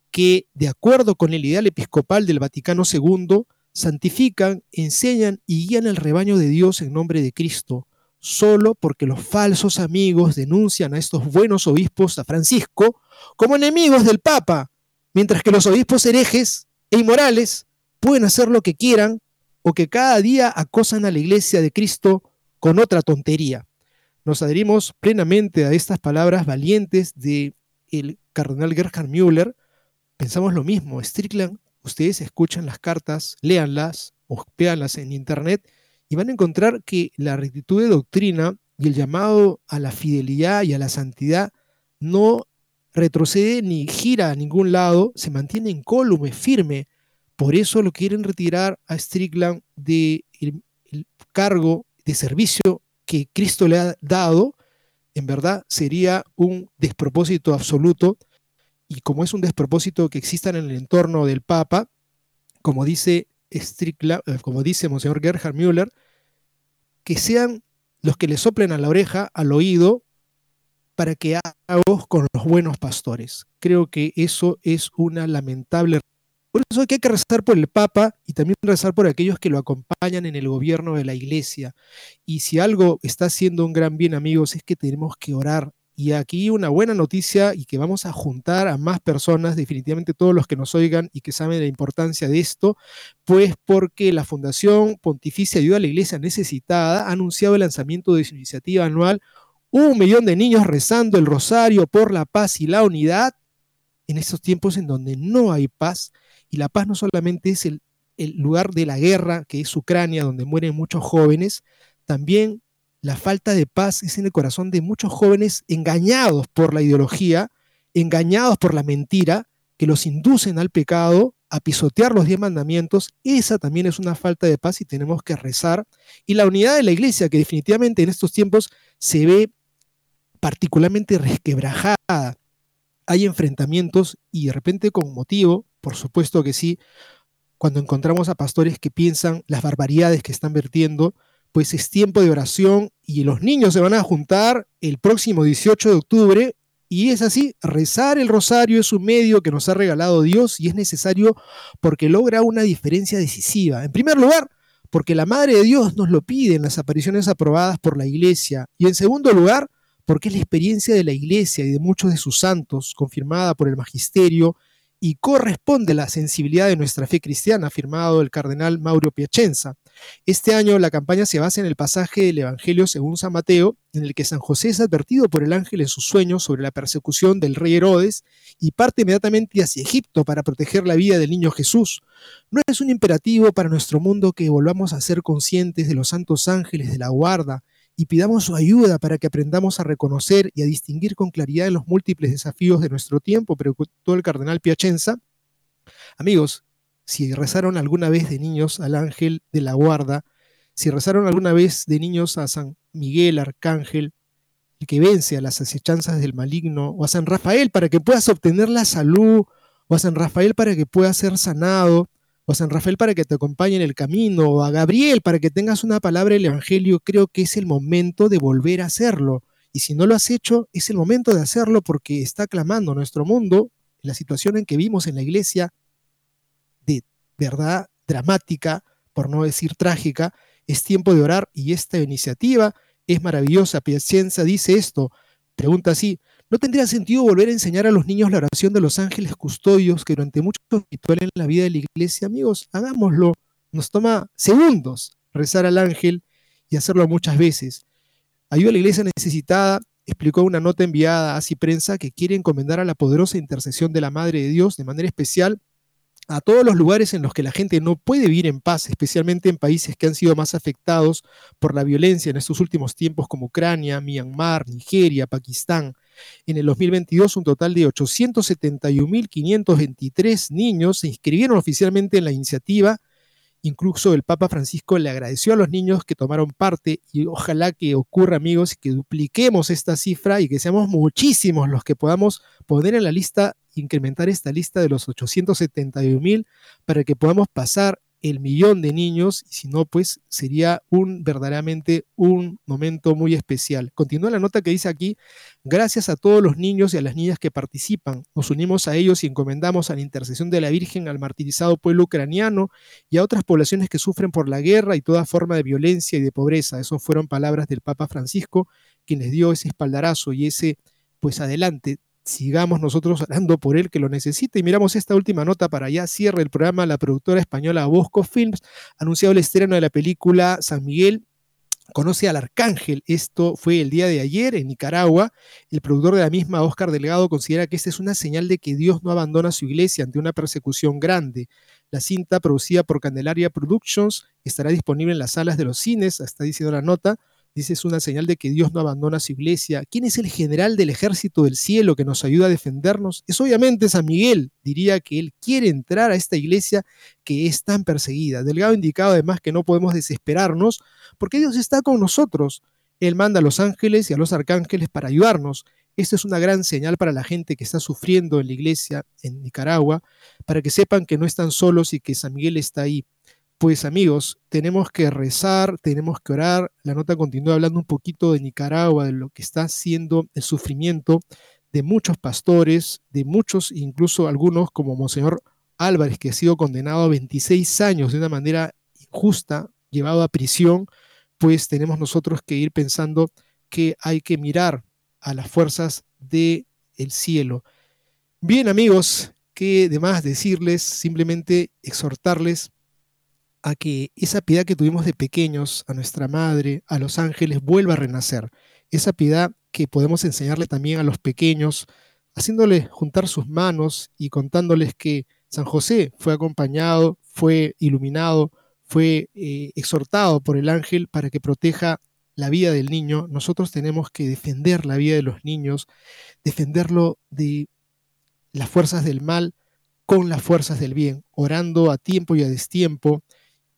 Speaker 1: que, de acuerdo con el ideal episcopal del Vaticano II, santifican, enseñan y guían el rebaño de Dios en nombre de Cristo, solo porque los falsos amigos denuncian a estos buenos obispos, a Francisco, como enemigos del Papa, mientras que los obispos herejes e inmorales pueden hacer lo que quieran o que cada día acosan a la iglesia de Cristo con otra tontería. Nos adherimos plenamente a estas palabras valientes de el cardenal Gerhard Müller, pensamos lo mismo. Strickland, ustedes escuchan las cartas, léanlas o véanlas en internet y van a encontrar que la rectitud de doctrina y el llamado a la fidelidad y a la santidad no retrocede ni gira a ningún lado, se mantiene incólume, firme. Por eso lo quieren retirar a Strickland del cargo de servicio que Cristo le ha dado. En verdad sería un despropósito absoluto y como es un despropósito que existan en el entorno del Papa, como dice Strickland, eh, como dice Monseñor Gerhard Müller, que sean los que le soplen a la oreja, al oído, para que haga voz con los buenos pastores. Creo que eso es una lamentable. Por eso hay que rezar por el Papa y también rezar por aquellos que lo acompañan en el gobierno de la Iglesia. Y si algo está haciendo un gran bien, amigos, es que tenemos que orar y aquí una buena noticia y que vamos a juntar a más personas, definitivamente todos los que nos oigan y que saben la importancia de esto, pues porque la Fundación Pontificia Ayuda a la Iglesia Necesitada ha anunciado el lanzamiento de su iniciativa anual Un millón de niños rezando el rosario por la paz y la unidad en estos tiempos en donde no hay paz. Y la paz no solamente es el, lugar de la guerra, que es Ucrania, donde mueren muchos jóvenes, también la falta de paz es en el corazón de muchos jóvenes engañados por la ideología, engañados por la mentira, que los inducen al pecado, a pisotear los diez mandamientos. Esa también es una falta de paz y tenemos que rezar. Y la unidad de la iglesia, que definitivamente en estos tiempos se ve particularmente resquebrajada. Hay enfrentamientos y de repente con motivo, por supuesto que sí, cuando encontramos a pastores que piensan las barbaridades que están vertiendo, pues es tiempo de oración y los niños se van a juntar el próximo 18 de octubre y es así, rezar el rosario es un medio que nos ha regalado Dios y es necesario porque logra una diferencia decisiva. En primer lugar, porque la Madre de Dios nos lo pide en las apariciones aprobadas por la Iglesia. Y en segundo lugar, porque es la experiencia de la Iglesia y de muchos de sus santos, confirmada por el Magisterio, y corresponde a la sensibilidad de nuestra fe cristiana, afirmado el cardenal Mauro Piacenza. Este año la campaña se basa en el pasaje del Evangelio según San Mateo, en el que San José es advertido por el ángel en sus sueños sobre la persecución del rey Herodes y parte inmediatamente hacia Egipto para proteger la vida del niño Jesús. No es un imperativo para nuestro mundo que volvamos a ser conscientes de los santos ángeles de la guarda y pidamos su ayuda para que aprendamos a reconocer y a distinguir con claridad los múltiples desafíos de nuestro tiempo, preguntó el cardenal Piacenza. Amigos, si rezaron alguna vez de niños al ángel de la guarda, si rezaron alguna vez de niños a San Miguel Arcángel, el que vence a las acechanzas del maligno, o a San Rafael para que puedas obtener la salud, o a San Rafael para que puedas ser sanado, o San Rafael para que te acompañe en el camino, o a Gabriel para que tengas una palabra del Evangelio, creo que es el momento de volver a hacerlo. Y si no lo has hecho, es el momento de hacerlo porque está clamando nuestro mundo, la situación en que vimos en la iglesia, verdad dramática, por no decir trágica, es tiempo de orar y esta iniciativa es maravillosa. Piacenza dice esto, pregunta así, ¿no tendría sentido volver a enseñar a los niños la oración de los ángeles custodios que durante mucho ritual en la vida de la iglesia? Amigos, hagámoslo. Nos toma segundos rezar al ángel y hacerlo muchas veces. Ayuda a la iglesia necesitada explicó una nota enviada a Prensa que quiere encomendar a la poderosa intercesión de la Madre de Dios de manera especial a todos los lugares en los que la gente no puede vivir en paz, especialmente en países que han sido más afectados por la violencia en estos últimos tiempos como Ucrania, Myanmar, Nigeria, Pakistán. En el 2022, un total de 871.523 niños se inscribieron oficialmente en la iniciativa. Incluso el Papa Francisco le agradeció a los niños que tomaron parte y ojalá que ocurra, amigos, que dupliquemos esta cifra y que seamos muchísimos los que podamos poner en la lista, incrementar esta lista de los 871 mil para que podamos pasar el millón de niños, y si no, pues sería un verdaderamente un momento muy especial. Continúa la nota que dice aquí, gracias a todos los niños y a las niñas que participan, nos unimos a ellos y encomendamos a la intercesión de la Virgen al martirizado pueblo ucraniano y a otras poblaciones que sufren por la guerra y toda forma de violencia y de pobreza. Esas fueron palabras del Papa Francisco, quien les dio ese espaldarazo y ese, pues adelante, sigamos nosotros orando por él que lo necesita. Y miramos esta última nota para allá. Cierra el programa la productora española Bosco Films, anunciado el estreno de la película San Miguel. Conoce al Arcángel. Esto fue el día de ayer en Nicaragua. El productor de la misma, Oscar Delgado, considera que esta es una señal de que Dios no abandona su iglesia ante una persecución grande. La cinta, producida por Candelaria Productions, estará disponible en las salas de los cines, está diciendo la nota, Dice, es una señal de que Dios no abandona su iglesia. ¿Quién es el general del ejército del cielo que nos ayuda a defendernos? Es obviamente San Miguel. Diría que él quiere entrar a esta iglesia que es tan perseguida. Delgado indicado además que no podemos desesperarnos porque Dios está con nosotros. Él manda a los ángeles y a los arcángeles para ayudarnos. Esto es una gran señal para la gente que está sufriendo en la iglesia en Nicaragua, para que sepan que no están solos y que San Miguel está ahí. Pues amigos, tenemos que rezar, tenemos que orar. La nota continúa hablando un poquito de Nicaragua, de lo que está haciendo el sufrimiento de muchos pastores, de muchos, incluso algunos como Monseñor Álvarez, que ha sido condenado a 26 años de una manera injusta, llevado a prisión, pues tenemos nosotros que ir pensando que hay que mirar a las fuerzas del el cielo. Bien amigos, que de más decirles, simplemente exhortarles a que esa piedad que tuvimos de pequeños, a nuestra madre, a los ángeles, vuelva a renacer. Esa piedad que podemos enseñarle también a los pequeños, haciéndoles juntar sus manos y contándoles que San José fue acompañado, fue iluminado, fue eh, exhortado por el ángel para que proteja la vida del niño. Nosotros tenemos que defender la vida de los niños, defenderlo de las fuerzas del mal con las fuerzas del bien, orando a tiempo y a destiempo,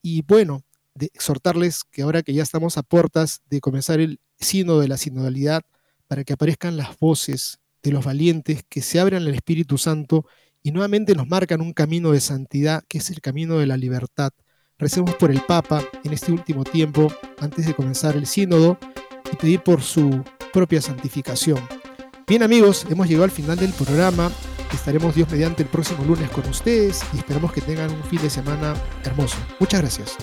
Speaker 1: y bueno, de exhortarles que ahora que ya estamos a puertas de comenzar el sino de la sinodalidad, para que aparezcan las voces de los valientes que se abran al Espíritu Santo y nuevamente nos marcan un camino de santidad que es el camino de la libertad. Recemos por el Papa en este último tiempo, antes de comenzar el sínodo, y pedir por su propia santificación. Bien amigos, hemos llegado al final del programa. Estaremos Dios mediante el próximo lunes con ustedes y esperamos que tengan un fin de semana hermoso. Muchas gracias.